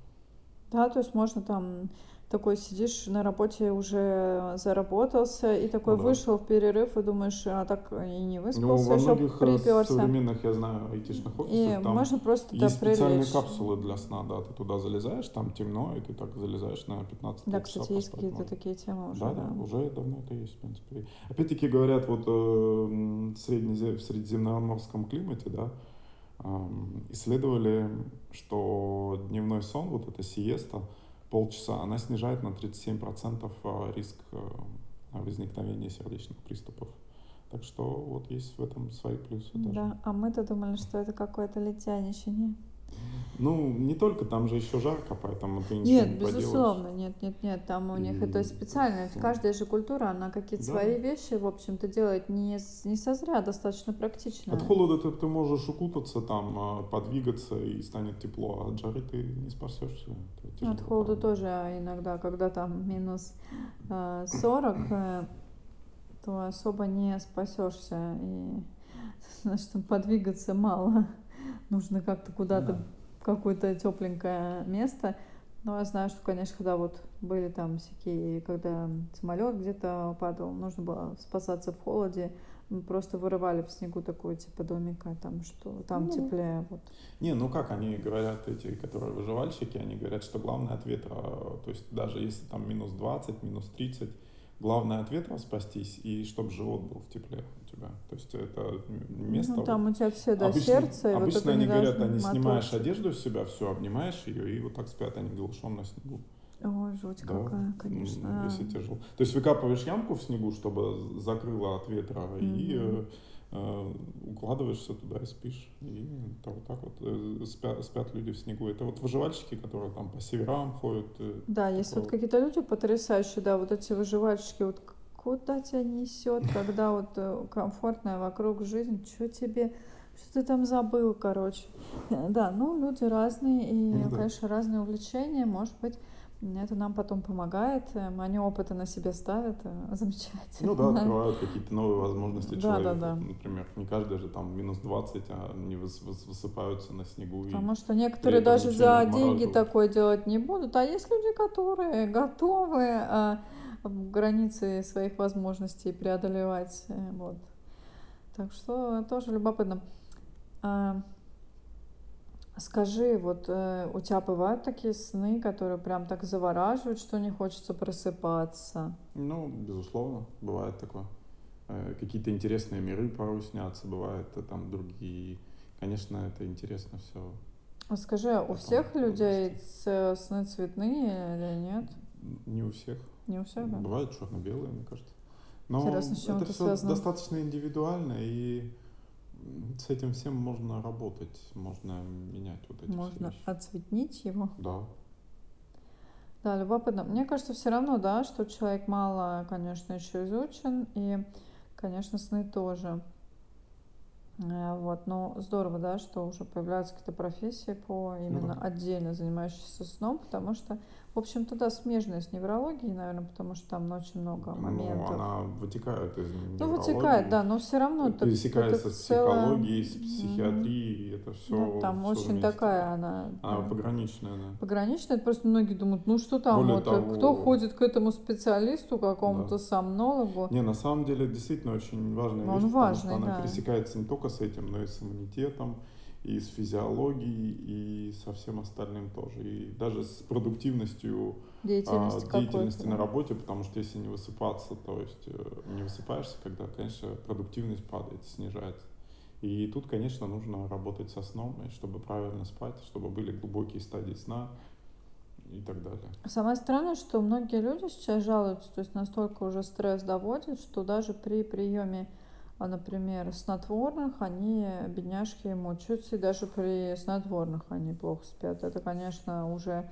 Да, то есть можно там такой сидишь на работе, уже заработался, и такой Ну да. вышел в перерыв и думаешь, а так и не Ну, выспался, во еще приперся. современных, я знаю, айтишных И офисах там можно просто да, есть специальные прилечь. капсулы для сна, да, ты туда залезаешь, там темно, и ты так залезаешь на 15 Да, кстати, есть какие-то такие темы уже, Да, да. да, уже давно это есть, в принципе. Опять-таки говорят, вот э, в средиземноморском климате, да, исследовали, что дневной сон, вот эта сиеста, полчаса, она снижает на 37% а, риск э, возникновения сердечных приступов. Так что вот есть в этом свои плюсы даже. Да, а мы-то думали, что это какое-то летяничание. Ну, не только, там же еще жарко, поэтому ты ничего Нет, не поделаешь. безусловно, нет, нет, нет, там у них это И специально, с- каждая же культура, она какие-то Да, свои да. вещи, в общем-то, делает не, не созря, достаточно От практично. холода ты, ты можешь укутаться, там, а, подвигаться и станет тепло, а от жары ты не спасешься. Это тяжело, От холода правда. тоже иногда, когда там минус э, 40, э, то особо не спасешься. И значит, подвигаться мало. Нужно как-то куда-то Да. в какое-то тепленькое место. Но я знаю, что, конечно, когда вот были там всякие, когда самолет где-то падал, нужно было спасаться в холоде. Мы просто вырывали в снегу такой типа домика, там что там Ну, теплее. Вот. Не, ну как они говорят, эти, которые выживальщики, они говорят, что главное от ветра, то есть даже если там минус 20, минус 30, главное от ветра спастись, и чтобы живот был в тепле тебя. То есть это место... Ну, там вот- у тебя все до обычно, сердца, и вот обычно это они говорят, они снимаешь мотаться. одежду с себя, все, обнимаешь ее, и вот так спят они голышом на снегу. Ой, жуть Да, какая, конечно. если тяжело. То есть выкапываешь ямку в снегу, чтобы закрыло от ветра, и Мгм. э, укладываешься туда и спишь. И это вот так вот э, спят, спят люди в снегу. Это вот выживальщики, которые там по северам ходят. э, Да, есть вот какие-то люди потрясающие, да, вот эти выживальщики, вот куда тебя несет, когда вот э, комфортная вокруг жизнь, что тебе, что ты там забыл, короче. Да, ну, люди разные, и, Ну да. конечно, разные увлечения, может быть, это нам потом помогает, э, они опыты на себе ставят, э, замечательно. Ну да, открывают какие-то новые возможности Да, человека. да, да. Например, не каждый же там минус 20, а они выс- выс- высыпаются на снегу. и Потому что некоторые даже за деньги такое делать не будут, а есть люди, которые готовы а, границы своих возможностей преодолевать. э, Вот. Так что тоже любопытно. А, Скажи, вот э, у тебя бывают такие сны, которые прям так завораживают, что не хочется просыпаться? Ну, безусловно, бывает такое. Э, Какие-то интересные миры порой снятся, бывает, э, там другие. Конечно, это интересно все. А Скажи, а у всех людей сны цветные или нет? Не у всех. Не у всех, да? Бывают черно-белые, мне кажется. Но Интересно, с чем это это все связано? достаточно индивидуально, и с этим всем можно работать, можно менять вот эти все Можно вещи. оцветнить его. Да. Да, любопытно. Мне кажется, все равно, да, что человек мало, конечно, еще изучен, и, конечно, сны тоже. Э, Вот, но здорово, да, что уже появляются какие-то профессии по Ну именно да. отдельно занимающиеся сном, потому что, в общем-то, да, смежная с неврологией, наверное, потому что там очень много Ну, моментов. она вытекает из Ну, вытекает, да, неврологии, но все равно это, это пересекается с целое... психологией, с Мгм. психиатрией, это Да, все, там все очень вместе. такая она Она да, пограничная, да. пограничная. Это просто многие думают, ну что там, Более вот, э, кто того, ходит к этому специалисту, да. какому-то сомнологу, Не, на самом деле, действительно очень важная вещь, он потому что важный, она да. пересекается не только с этим, но и с иммунитетом, и с физиологией, и со всем остальным тоже. И даже с продуктивностью а, Деятельности деятельности какой-то, на работе, потому что если не высыпаться, то есть э, не высыпаешься, когда, конечно, продуктивность падает, снижается. И тут, конечно, нужно работать со сном, и чтобы правильно спать, чтобы были глубокие стадии сна и так далее. Самое странное, что многие люди сейчас жалуются, то есть настолько уже стресс доводит, что даже при приеме, а, например, снотворных, они, бедняжки, мучаются, и даже при снотворных они плохо спят. Это, конечно, уже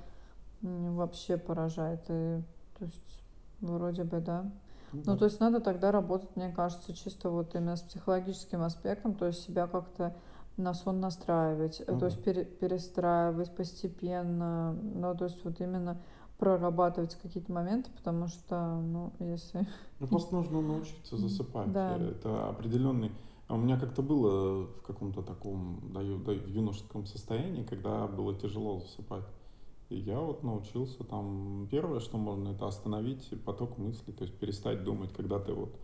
вообще поражает. И, то есть, вроде бы, да. Ну Ну, да. то есть надо тогда работать, мне кажется, чисто вот именно с психологическим аспектом, то есть себя как-то на сон настраивать, Ну то есть пере- перестраивать постепенно, ну, то есть вот именно прорабатывать какие-то моменты, потому что, ну, если... Ну, просто нужно научиться засыпать. Да, Это определенный... А У меня как-то было в каком-то таком да, в юношеском состоянии, когда было тяжело засыпать. И я вот научился там, первое, что можно, это остановить поток мыслей, то есть перестать думать, когда ты вот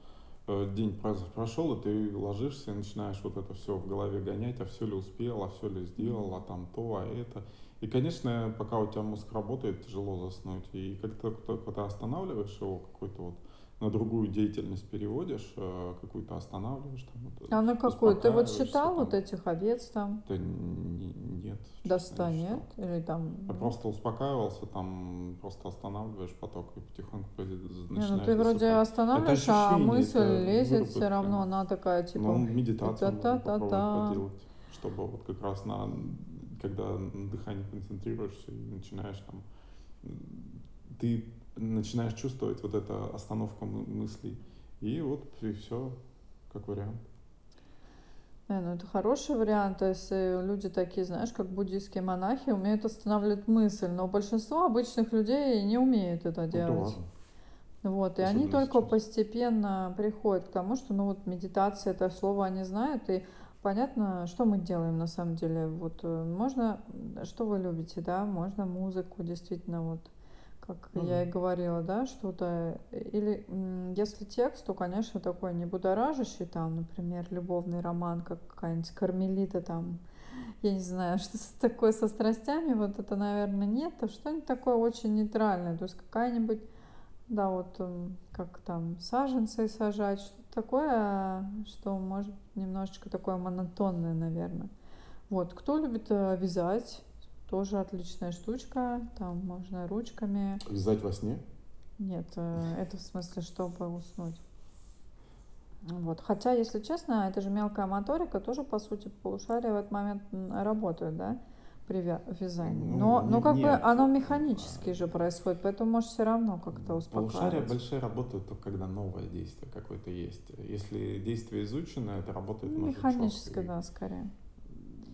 э, день прошел, и ты ложишься и начинаешь вот это все в голове гонять, а все ли успел, а все ли сделал, а там то, а это. И, конечно, пока у тебя мозг работает, тяжело заснуть. И как только ты останавливаешь его, какой-то вот на другую деятельность переводишь, э, какую-то останавливаешь. Там, вот, а на какую? Ты вот считал там. вот этих овец там? Да не, нет. До 100 не нет? Или там... Я просто успокаивался, там просто останавливаешь поток и потихоньку начинаешь Не, ну ты вроде останавливаешь, а мысль лезет все равно, она такая типа... Ну, медитацию можно попробовать поделать, чтобы вот как раз на когда на дыхании концентрируешься и начинаешь там, ты начинаешь чувствовать вот эту остановку мыслей. И вот и все, как вариант. Не, ну это хороший вариант, если люди такие, знаешь, как буддийские монахи, умеют останавливать мысль, но большинство обычных людей не умеют это ну, делать. Да вот, и Особенно они только сейчас. постепенно приходят к тому, что, ну вот, медитация, это слово они знают, и понятно, что мы делаем на самом деле. Вот э, можно, что вы любите, да, можно музыку, действительно, вот, как ну, я и говорила, да, что-то. Или если текст, то, конечно, такой не будоражащий, там, например, любовный роман, как какая-нибудь кармелита там, я не знаю, что такое со страстями, вот это, наверное, нет, а что-нибудь такое очень нейтральное, то есть какая-нибудь, да, вот эм, как там саженцы сажать, что такое, что может немножечко такое монотонное, наверное. Вот, кто любит э, вязать, тоже отличная штучка, там можно ручками. Вязать во сне? Нет, э, это в смысле, чтобы уснуть. Вот. Хотя, если честно, это же мелкая моторика, тоже, по сути, полушария в этот момент работают, да? Вязании. Ну, но, не, но как нет. бы оно механически же происходит, поэтому может все равно как-то успокаивать. Полушария большие работают только когда новое действие какое-то есть. Если действие изучено, это работает ну, Механически, да, скорее.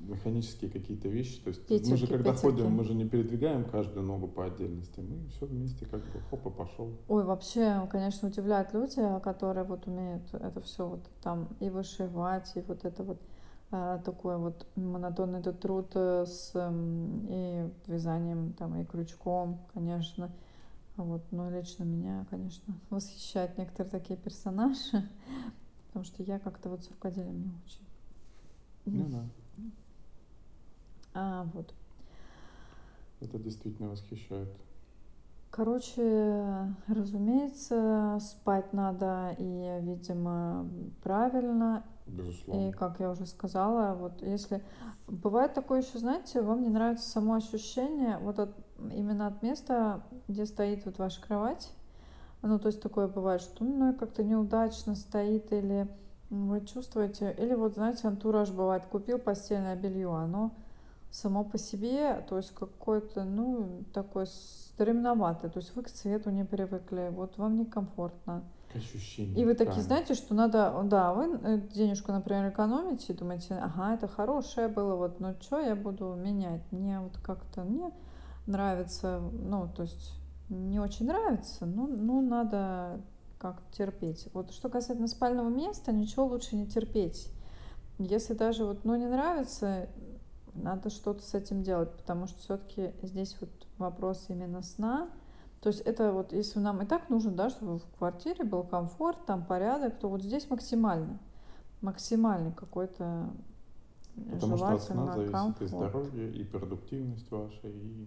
Механические какие-то вещи. То есть петельки, мы же когда петельки. ходим, мы же не передвигаем каждую ногу по отдельности. Мы все вместе как бы хоп и пошел. Ой, вообще, конечно, удивляют люди, которые вот умеют это все вот там и вышивать, и вот это вот а, такой вот монотонный этот труд э, с и вязанием там и крючком, конечно. Вот, но лично меня, конечно, восхищают некоторые такие персонажи, потому что я как-то вот с рукоделием не очень. Ну да. А, вот. Это действительно восхищает. Короче, разумеется, спать надо и, видимо, правильно, Безусловно. И, как я уже сказала, вот если... Бывает такое еще, знаете, вам не нравится само ощущение вот от, именно от места, где стоит вот ваша кровать. Ну, то есть такое бывает, что ну, как-то неудачно стоит или вы чувствуете, или вот, знаете, антураж бывает, купил постельное белье, оно само по себе, то есть какое-то, ну, такое стремноватое, то есть вы к цвету не привыкли, вот вам некомфортно ощущение. И вы такие, знаете, что надо, да, вы э, денежку, например, экономите, и думаете, ага, это хорошее было, вот, ну что я буду менять? Мне вот как-то, мне нравится, ну, то есть не очень нравится, ну, ну надо как терпеть. Вот что касательно спального места, ничего лучше не терпеть. Если даже вот, ну, не нравится, надо что-то с этим делать, потому что все-таки здесь вот вопрос именно сна, то есть это вот, если нам и так нужно, да, чтобы в квартире был комфорт, там порядок, то вот здесь максимально, максимальный какой-то Потому что от сна зависит комфорт. и здоровье, и продуктивность ваша, и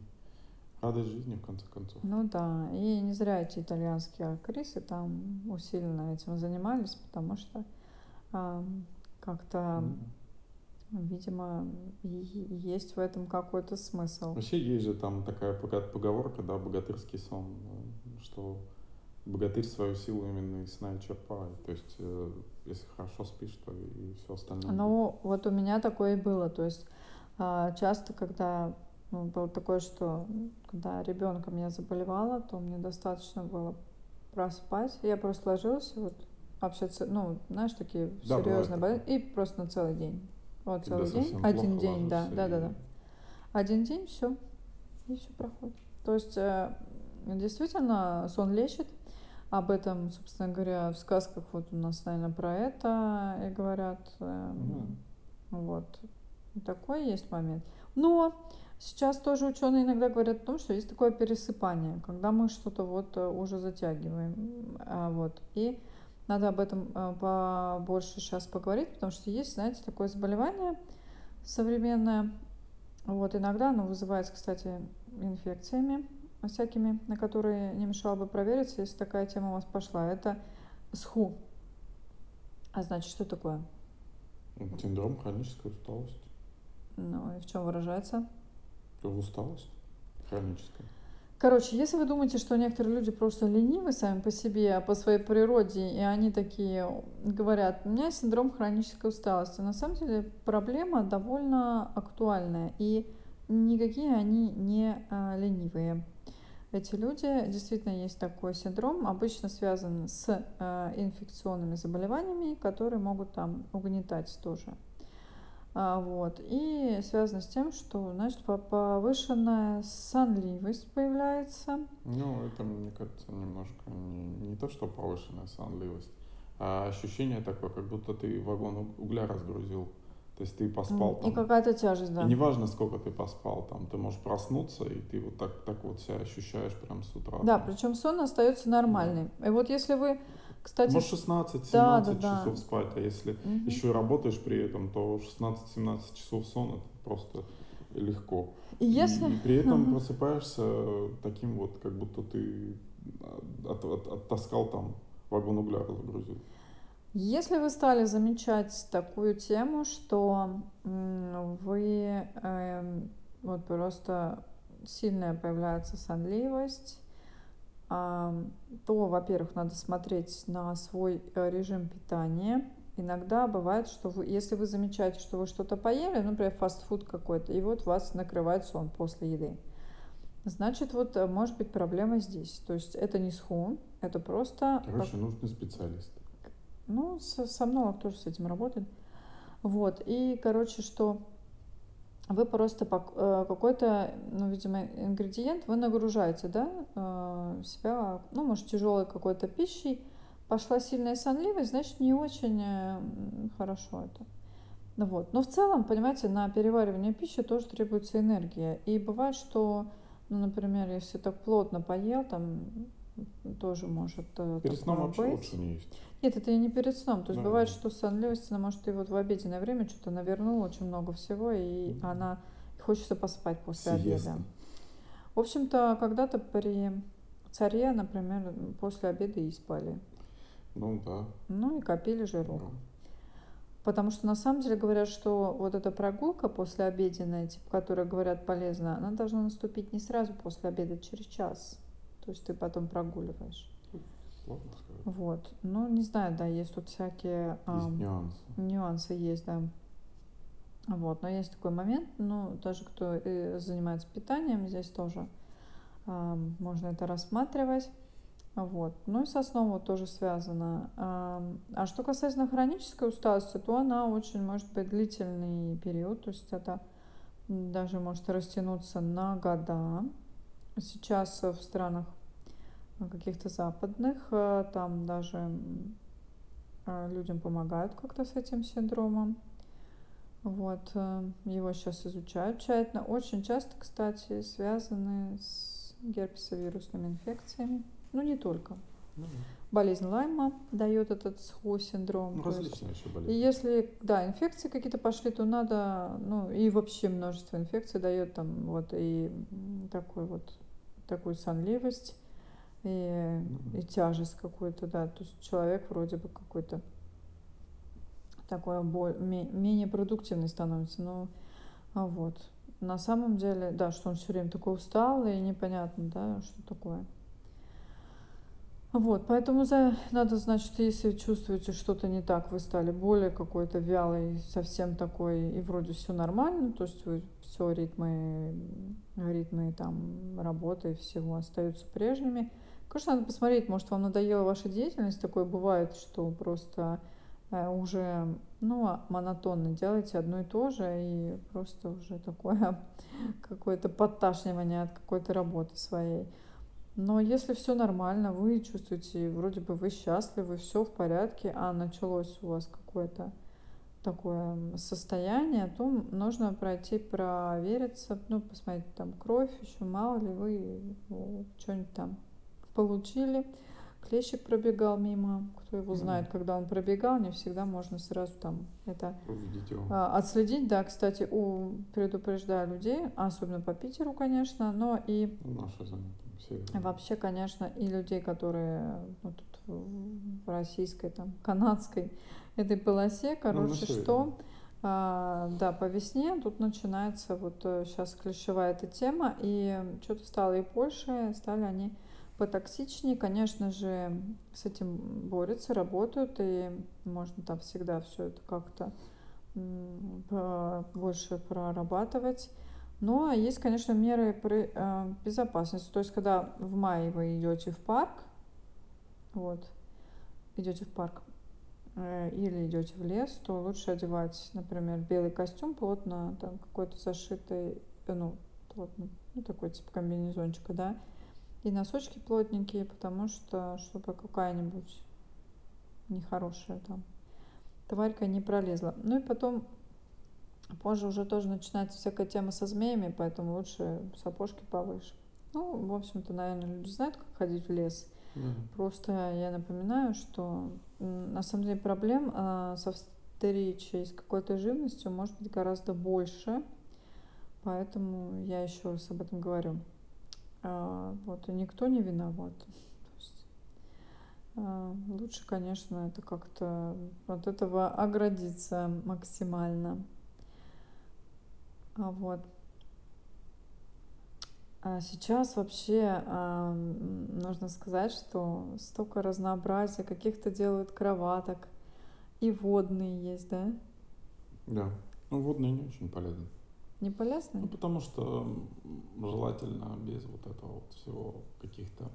радость жизни, в конце концов. Ну да, и не зря эти итальянские актрисы там усиленно этим занимались, потому что а, как-то mm видимо, есть в этом какой-то смысл. Вообще есть же там такая поговорка, да, богатырский сон, что богатырь свою силу именно из сна черпает. То есть, э, если хорошо спишь, то и все остальное. Ну, будет. вот у меня такое и было. То есть, а, часто, когда ну, было такое, что когда ребенком я заболевала, то мне достаточно было проспать. Я просто ложилась, вот, вообще, ну, знаешь, такие да, серьезные болезни, и просто на целый день вот целый день, один день, да, да, да, да. Один день, все, и все проходит. То есть э, действительно сон лечит. Об этом, собственно говоря, в сказках вот у нас, наверное, про это и говорят. Угу. Вот. Такой есть момент. Но Сейчас тоже ученые иногда говорят о том, что есть такое пересыпание, когда мы что-то вот э, уже затягиваем. А, вот. И надо об этом э, побольше сейчас поговорить, потому что есть, знаете, такое заболевание современное. Вот, иногда оно вызывается, кстати, инфекциями всякими, на которые не мешало бы провериться, если такая тема у вас пошла. Это СХУ. А значит, что такое? Синдром хронической усталости. Ну и в чем выражается? В усталость хроническая. Короче, если вы думаете, что некоторые люди просто ленивы сами по себе, а по своей природе, и они такие говорят, у меня синдром хронической усталости, на самом деле проблема довольно актуальная, и никакие они не а, ленивые. Эти люди, действительно есть такой синдром, обычно связан с а, инфекционными заболеваниями, которые могут там угнетать тоже. А, вот. И связано с тем, что значит, повышенная сонливость появляется. Ну, это, мне кажется, немножко не, не то, что повышенная сонливость, а ощущение такое, как будто ты вагон угля разгрузил. То есть ты поспал там. И какая-то тяжесть, да. И неважно, сколько ты поспал, там ты можешь проснуться, и ты вот так, так вот себя ощущаешь прям с утра. Да, причем сон остается нормальный. Да. И вот если вы кстати, Можешь 16-17 да, да, часов да. спать, а если угу. еще работаешь при этом, то 16-17 часов сон это просто легко. И, если... и при этом угу. просыпаешься таким вот, как будто ты от, от, оттаскал там вагон угля разгрузил. Если вы стали замечать такую тему, что вы э, вот просто сильная появляется сонливость, то, во-первых, надо смотреть на свой э, режим питания. Иногда бывает, что вы, если вы замечаете, что вы что-то поели, например, фастфуд какой-то, и вот вас накрывает сон после еды, значит, вот э, может быть проблема здесь. То есть это не сху, это просто... Короче, как... нужны специалисты. Ну, сомнолог тоже с этим работает. Вот, и, короче, что вы просто э, какой-то, ну, видимо, ингредиент вы нагружаете, да, э, себя, ну, может, тяжелой какой-то пищей, пошла сильная сонливость, значит, не очень э, хорошо это. Ну, вот. Но в целом, понимаете, на переваривание пищи тоже требуется энергия. И бывает, что, ну, например, если так плотно поел, там тоже может Перед сном вообще быть. лучше не есть. Нет, это и не перед сном. То есть да, бывает, что сонливость, она может и вот в обеденное время что-то навернул очень много всего, и mm-hmm. она хочется поспать после Сиеста. обеда. В общем-то, когда-то при царе, например, после обеда и спали. Ну да. Ну и копили жирок. Да. Потому что на самом деле говорят, что вот эта прогулка после обеденная, типа, которая говорят полезна, она должна наступить не сразу после обеда, а через час. То есть ты потом прогуливаешь. Сложно сказать. Вот. Ну, не знаю, да, есть тут всякие... Есть эм, нюансы. Нюансы есть, да. Вот, но есть такой момент, ну, даже кто э, занимается питанием, здесь тоже э, можно это рассматривать. Вот. Ну и со сном вот тоже связано. А что касается хронической усталости, то она очень может быть длительный период, то есть это даже может растянуться на года. Сейчас в странах каких-то западных, э, там даже э, людям помогают как-то с этим синдромом. Вот, э, его сейчас изучают тщательно. Очень часто, кстати, связаны с герпесовирусными инфекциями. Ну, не только. Ну, Болезнь Лайма дает этот СХО-синдром. Ну, различные еще болезни. И если, да, инфекции какие-то пошли, то надо, ну, и вообще множество инфекций дает там вот и такой вот, такую сонливость и, и тяжесть какую-то, да, то есть человек вроде бы какой-то такой менее продуктивный становится, но а вот. На самом деле, да, что он все время такой усталый и непонятно, да, что такое. Вот, поэтому за, надо, значит, если чувствуете что-то не так, вы стали более какой-то вялый, совсем такой, и вроде все нормально, то есть вы все ритмы, ритмы там работы всего остаются прежними, Конечно, надо посмотреть, может, вам надоела ваша деятельность, такое бывает, что просто э, уже, ну, монотонно делаете одно и то же, и просто уже такое какое-то подташнивание от какой-то работы своей. Но если все нормально, вы чувствуете, вроде бы вы счастливы, все в порядке, а началось у вас какое-то такое состояние, то нужно пройти, провериться, ну, посмотреть там кровь, еще мало ли вы ну, что-нибудь там получили. Клещик пробегал мимо, кто его знает, когда он пробегал, не всегда можно сразу там это а, отследить. Да, кстати, у, предупреждаю людей, особенно по Питеру, конечно, но и Наши вообще, конечно, и людей, которые ну, тут в российской, там, канадской этой полосе, ну, короче, ну, что? а, да, по весне тут начинается вот сейчас э, клещевая эта тема, и что-то стало и больше, стали они потоксичнее, конечно же, с этим борются, работают, и можно там всегда все это как-то больше прорабатывать. Но есть, конечно, меры э, безопасности. То есть, когда в мае вы идете в парк, вот, идете в парк э, или идете в лес, то лучше одевать, например, белый костюм плотно, там какой-то зашитый, э, ну, плотно, ну, такой типа комбинезончика, да, и носочки плотненькие, потому что, чтобы какая-нибудь нехорошая там тварька не пролезла. Ну и потом позже уже тоже начинается всякая тема со змеями, поэтому лучше сапожки повыше. Ну, в общем-то, наверное, люди знают, как ходить в лес. Mm. Просто я напоминаю, что на самом деле проблем э, со встречей с какой-то живностью может быть гораздо больше. Поэтому я еще раз об этом говорю. А, вот, и никто не виноват. Есть, а, лучше, конечно, это как-то от этого оградиться максимально. А вот. А сейчас вообще э, нужно сказать, что столько разнообразия, каких-то делают кроваток, и водные есть, да? Да. Ну, водные не очень полезны. Не полезны? Ну, потому что желательно без вот этого вот всего каких-то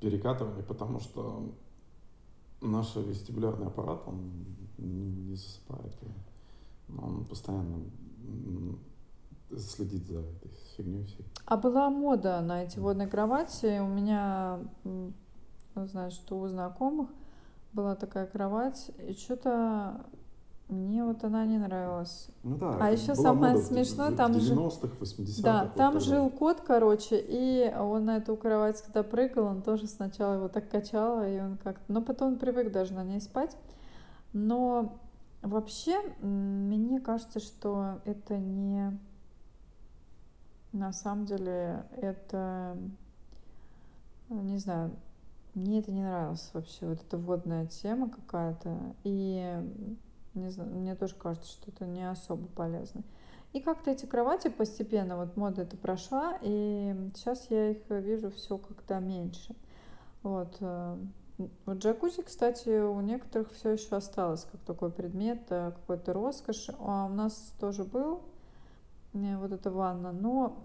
перекатываний, потому что наш вестибулярный аппарат, он не засыпает. Он постоянно следит за этой фигней всей. А была мода на эти водные кровати. У меня, знаешь, что у знакомых была такая кровать, и что-то мне вот она не нравилась. Ну да. А еще самое смешное, там же... 90-х, 80-х. Да, там жил кот, короче, и он на эту кровать, когда прыгал, он тоже сначала его так качал, и он как-то... Но потом он привык даже на ней спать. Но вообще, мне кажется, что это не... На самом деле, это... Не знаю, мне это не нравилось вообще, вот эта водная тема какая-то. И не знаю, мне тоже кажется, что это не особо полезно. И как-то эти кровати постепенно, вот мода это прошла, и сейчас я их вижу все как-то меньше. Вот. Э, вот джакузи, кстати, у некоторых все еще осталось как такой предмет, э, какой-то роскошь. А у нас тоже был э, вот эта ванна, но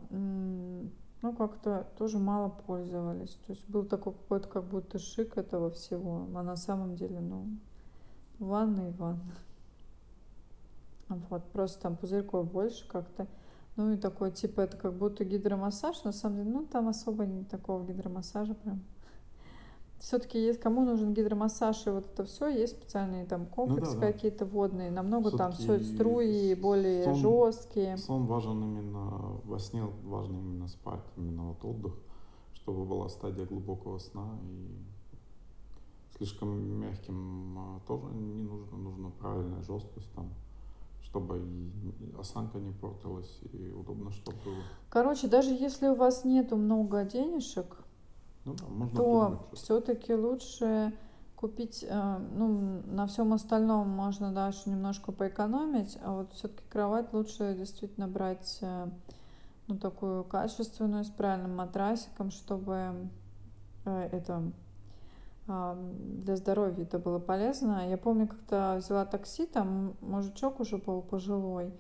ну, как-то тоже мало пользовались. То есть был такой какой-то как будто шик этого всего, а на самом деле, ну, ванна и ванна. Вот, просто там пузырьков больше как-то. Ну и такой, типа, это как будто гидромассаж, на самом деле, ну там особо не такого гидромассажа прям. Все-таки есть, кому нужен гидромассаж и вот это все, есть специальные там комплексы ну, да, какие-то водные, намного там все струи более сон, жесткие. Сон важен именно во сне, важно именно спать, именно вот отдых, чтобы была стадия глубокого сна и слишком мягким а, тоже не нужно, нужно правильная жесткость там чтобы и осанка не портилась, и удобно, чтобы было. Короче, даже если у вас нету много денежек, ну, да, можно то все-таки лучше купить, э, ну, на всем остальном можно даже немножко поэкономить, а вот все-таки кровать лучше действительно брать, э, ну, такую качественную, с правильным матрасиком, чтобы э, это для здоровья это было полезно. Я помню, когда взяла такси, там мужичок уже был пожилой,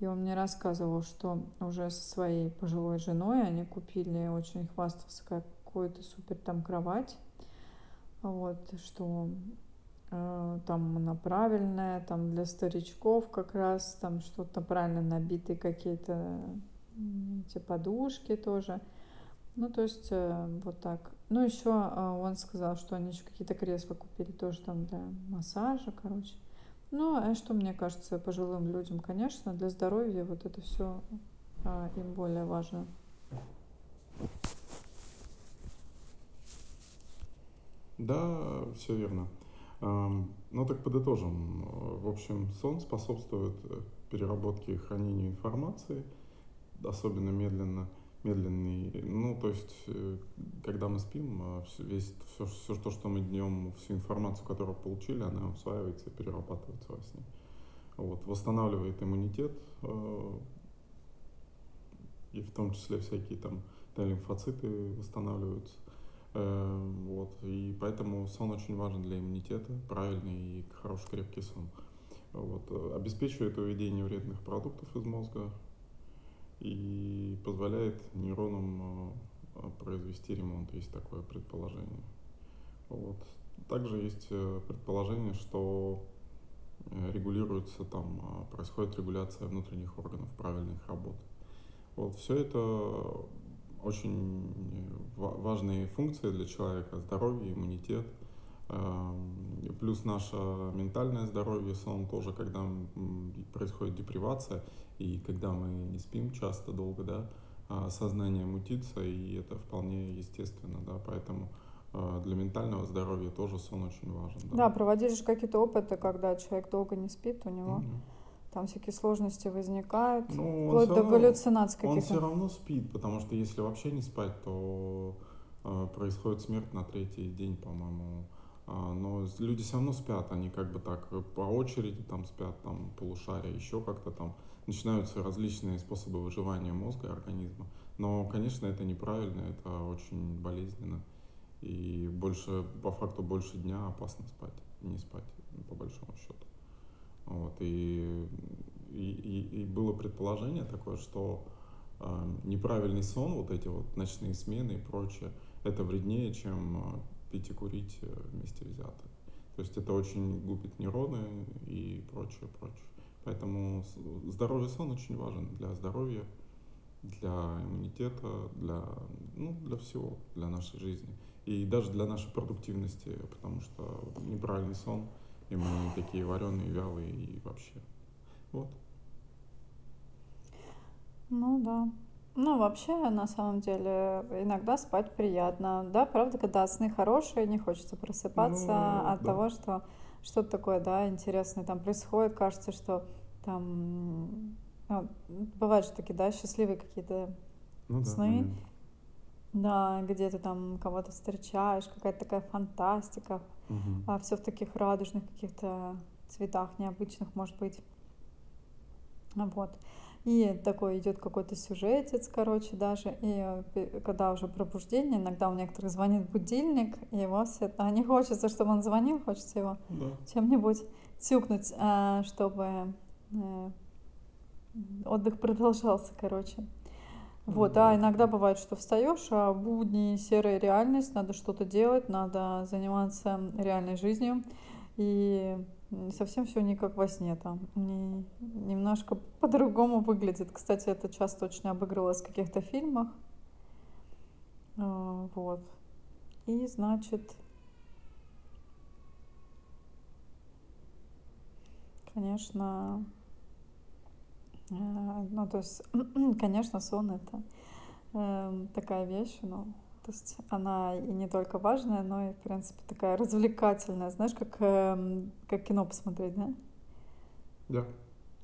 и он мне рассказывал, что уже со своей пожилой женой они купили, очень хвастался, какую-то супер там кровать, вот, что э, там она правильная, там для старичков как раз, там что-то правильно набитые какие-то эти подушки тоже. Ну, то есть э, вот так. Ну, еще э, он сказал, что они еще какие-то кресла купили тоже там для массажа, короче. Ну, а что мне кажется, пожилым людям, конечно, для здоровья вот это все а, им более важно. Да, все верно. Ну так подытожим. В общем, сон способствует э, переработке и хранению информации, особенно медленно, медленный. Ну, то есть, э, когда мы спим, э, весь, все, все то, что мы днем, всю информацию, которую получили, она усваивается и перерабатывается во сне. Вот, восстанавливает иммунитет, и в том числе всякие там Т-лимфоциты восстанавливаются. Эм, вот, и поэтому сон очень важен для иммунитета, правильный и хороший крепкий сон. Вот, обеспечивает выведение вредных продуктов из мозга и позволяет нейронам э, произвести ремонт, есть такое предположение. Вот. Также есть э, предположение, что э, регулируется там, происходит регуляция внутренних органов, правильных работ. Вот, все это очень важные функции для человека, здоровье, иммунитет, эм, плюс наше ментальное здоровье, сон тоже, когда происходит депривация, и когда мы не спим часто, долго, да, а сознание мутится, и это вполне естественно, да, поэтому э, для ментального здоровья тоже сон очень важен. Да, да проводили же какие-то опыты, когда человек долго не спит, у него mm-hmm там всякие сложности возникают, ну, вплоть до галлюцинаций каких-то. Он все равно спит, потому что если вообще не спать, то э, происходит смерть на третий день, по-моему. А, но люди все равно спят, они как бы так по очереди там спят, там полушария, еще как-то там начинаются различные способы выживания мозга и организма. Но, конечно, это неправильно, это очень болезненно. И больше, по факту, больше дня опасно спать, не спать, по большому счету. Вот, и, и, и, и было предположение такое, что э, неправильный сон, вот эти вот ночные смены и прочее, это вреднее, чем э, пить и курить э, вместе взятые. То есть это очень губит нейроны и прочее, прочее. Поэтому здоровый сон очень важен для здоровья, для иммунитета, для, ну, для всего, для нашей жизни. И даже для нашей продуктивности, потому что неправильный сон – и мы такие вареные, вялые и вообще. Вот. Ну да. Ну, вообще, на самом деле, иногда спать приятно. Да, правда, когда сны хорошие, не хочется просыпаться ну, от да. того, что что-то такое, да, интересное там происходит. Кажется, что там... Ну, бывают же такие, да, счастливые какие-то ну, сны. Да, да, где ты там кого-то встречаешь, какая-то такая фантастика, угу. а все в таких радужных каких-то цветах необычных, может быть. Вот. И такой идет какой-то сюжетец, короче, даже. И э, когда уже пробуждение, иногда у некоторых звонит будильник, и его все... А не хочется, чтобы он звонил, хочется его да. чем-нибудь тюкнуть, а, чтобы э, отдых продолжался, короче. Вот, а иногда бывает, что встаешь, а будни серая реальность, надо что-то делать, надо заниматься реальной жизнью. И совсем все не как во сне там. Не, немножко по-другому выглядит. Кстати, это часто очень обыгрывалось в каких-то фильмах. А, вот. И, значит, конечно, э, ну, то есть, конечно, сон это э, такая вещь, ну, то есть она и не только важная, но и, в принципе, такая развлекательная. Знаешь, как, э, как кино посмотреть, да? Да,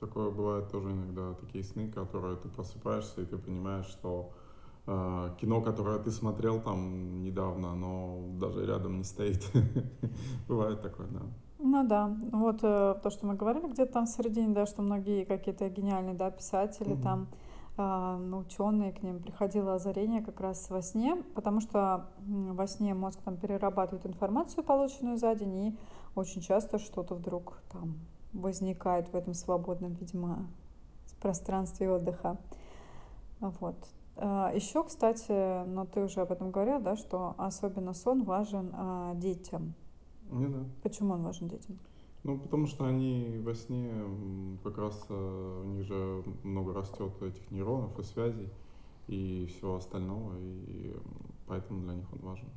такое бывает тоже иногда, такие сны, которые ты просыпаешься, и ты понимаешь, что э, кино, которое ты смотрел там недавно, оно даже рядом не стоит. Бывает такое, да. Ну да, вот э, то, что мы говорили где-то там в середине, да, что многие какие-то гениальные, да, писатели угу. там, ученые, к ним приходило озарение как раз во сне, потому что во сне мозг там перерабатывает информацию, полученную за день, и очень часто что-то вдруг там возникает в этом свободном, видимо, пространстве отдыха. Вот. А, Еще, кстати, но ты уже об этом говорил, да, что особенно сон важен а, детям. Не, да. Почему он важен детям? Ну, потому что они во сне как раз э, у них же много растет этих нейронов и связей и всего остального, и поэтому для них он важен.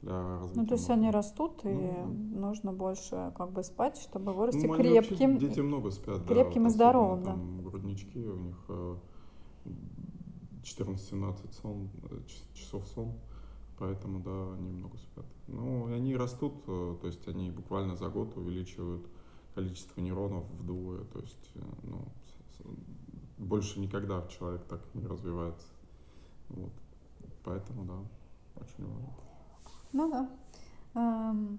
для развития Ну, то есть мозга. они растут, и Ну, да. нужно больше как бы спать, чтобы вырасти Ну, они вообще, крепким. дети много спят, да, крепким вот и здоровым, да. груднички, у них э, 14-17 сон, э, часов сон, поэтому, да, они много спят. Ну, они растут, э, то есть они буквально за год увеличивают количество нейронов вдвое, то есть, э, ну, больше никогда человек так не развивается. Вот. Поэтому, да, очень важно. Ну да. Ам,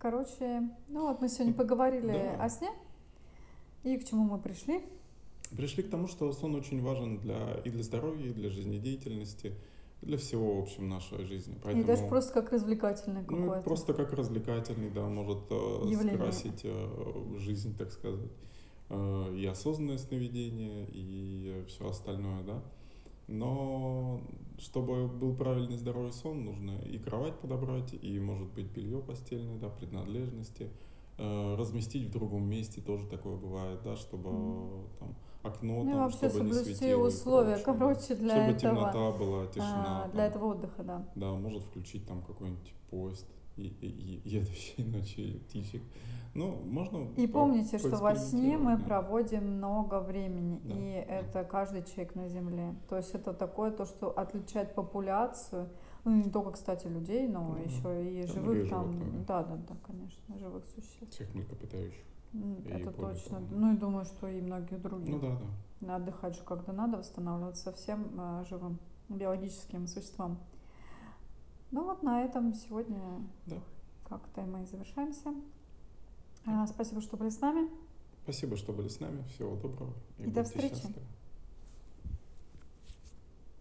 Короче, ну вот мы сегодня поговорили Да. о сне. И к чему мы пришли? Пришли к тому, что сон очень важен для, и для здоровья, и для жизнедеятельности, для всего, в общем, нашей жизни. Поэтому, И даже просто как развлекательное ну, и какое-то просто как развлекательный, да, может э, явление. скрасить э, жизнь, так сказать, Э, и осознанное сновидение, и все остальное, да. Но чтобы был правильный здоровый сон, нужно и кровать подобрать, и, может быть, белье постельное, да, принадлежности, разместить в другом месте, тоже такое бывает, да, чтобы Мгм. там окно, Ну и там, вообще чтобы не светило и условия, да. короче, для Чтобы этого, темнота была, тишина, а, для там, этого отдыха, да. да, может включить там какой-нибудь поезд и, и, и едущий ночью птичек. Ну, можно И по- помните, что во сне мы да. проводим много времени, Да, и да. это каждый человек на Земле. То есть это такое то, что отличает популяцию, ну не только, кстати, людей, но да. еще и Да, живых там, животных, да, да, да, конечно, живых существ. Всех млекопитающих. И Это точно. да. Ну и думаю, что и многих других. Ну да, да. Отдыхать же когда надо, восстанавливаться всем э, живым биологическим существам. Ну вот на этом сегодня Да. как-то мы и завершаемся. Да. А, Спасибо, что были с нами. Спасибо, что были с нами. Всего доброго. И до будьте встречи. счастливы.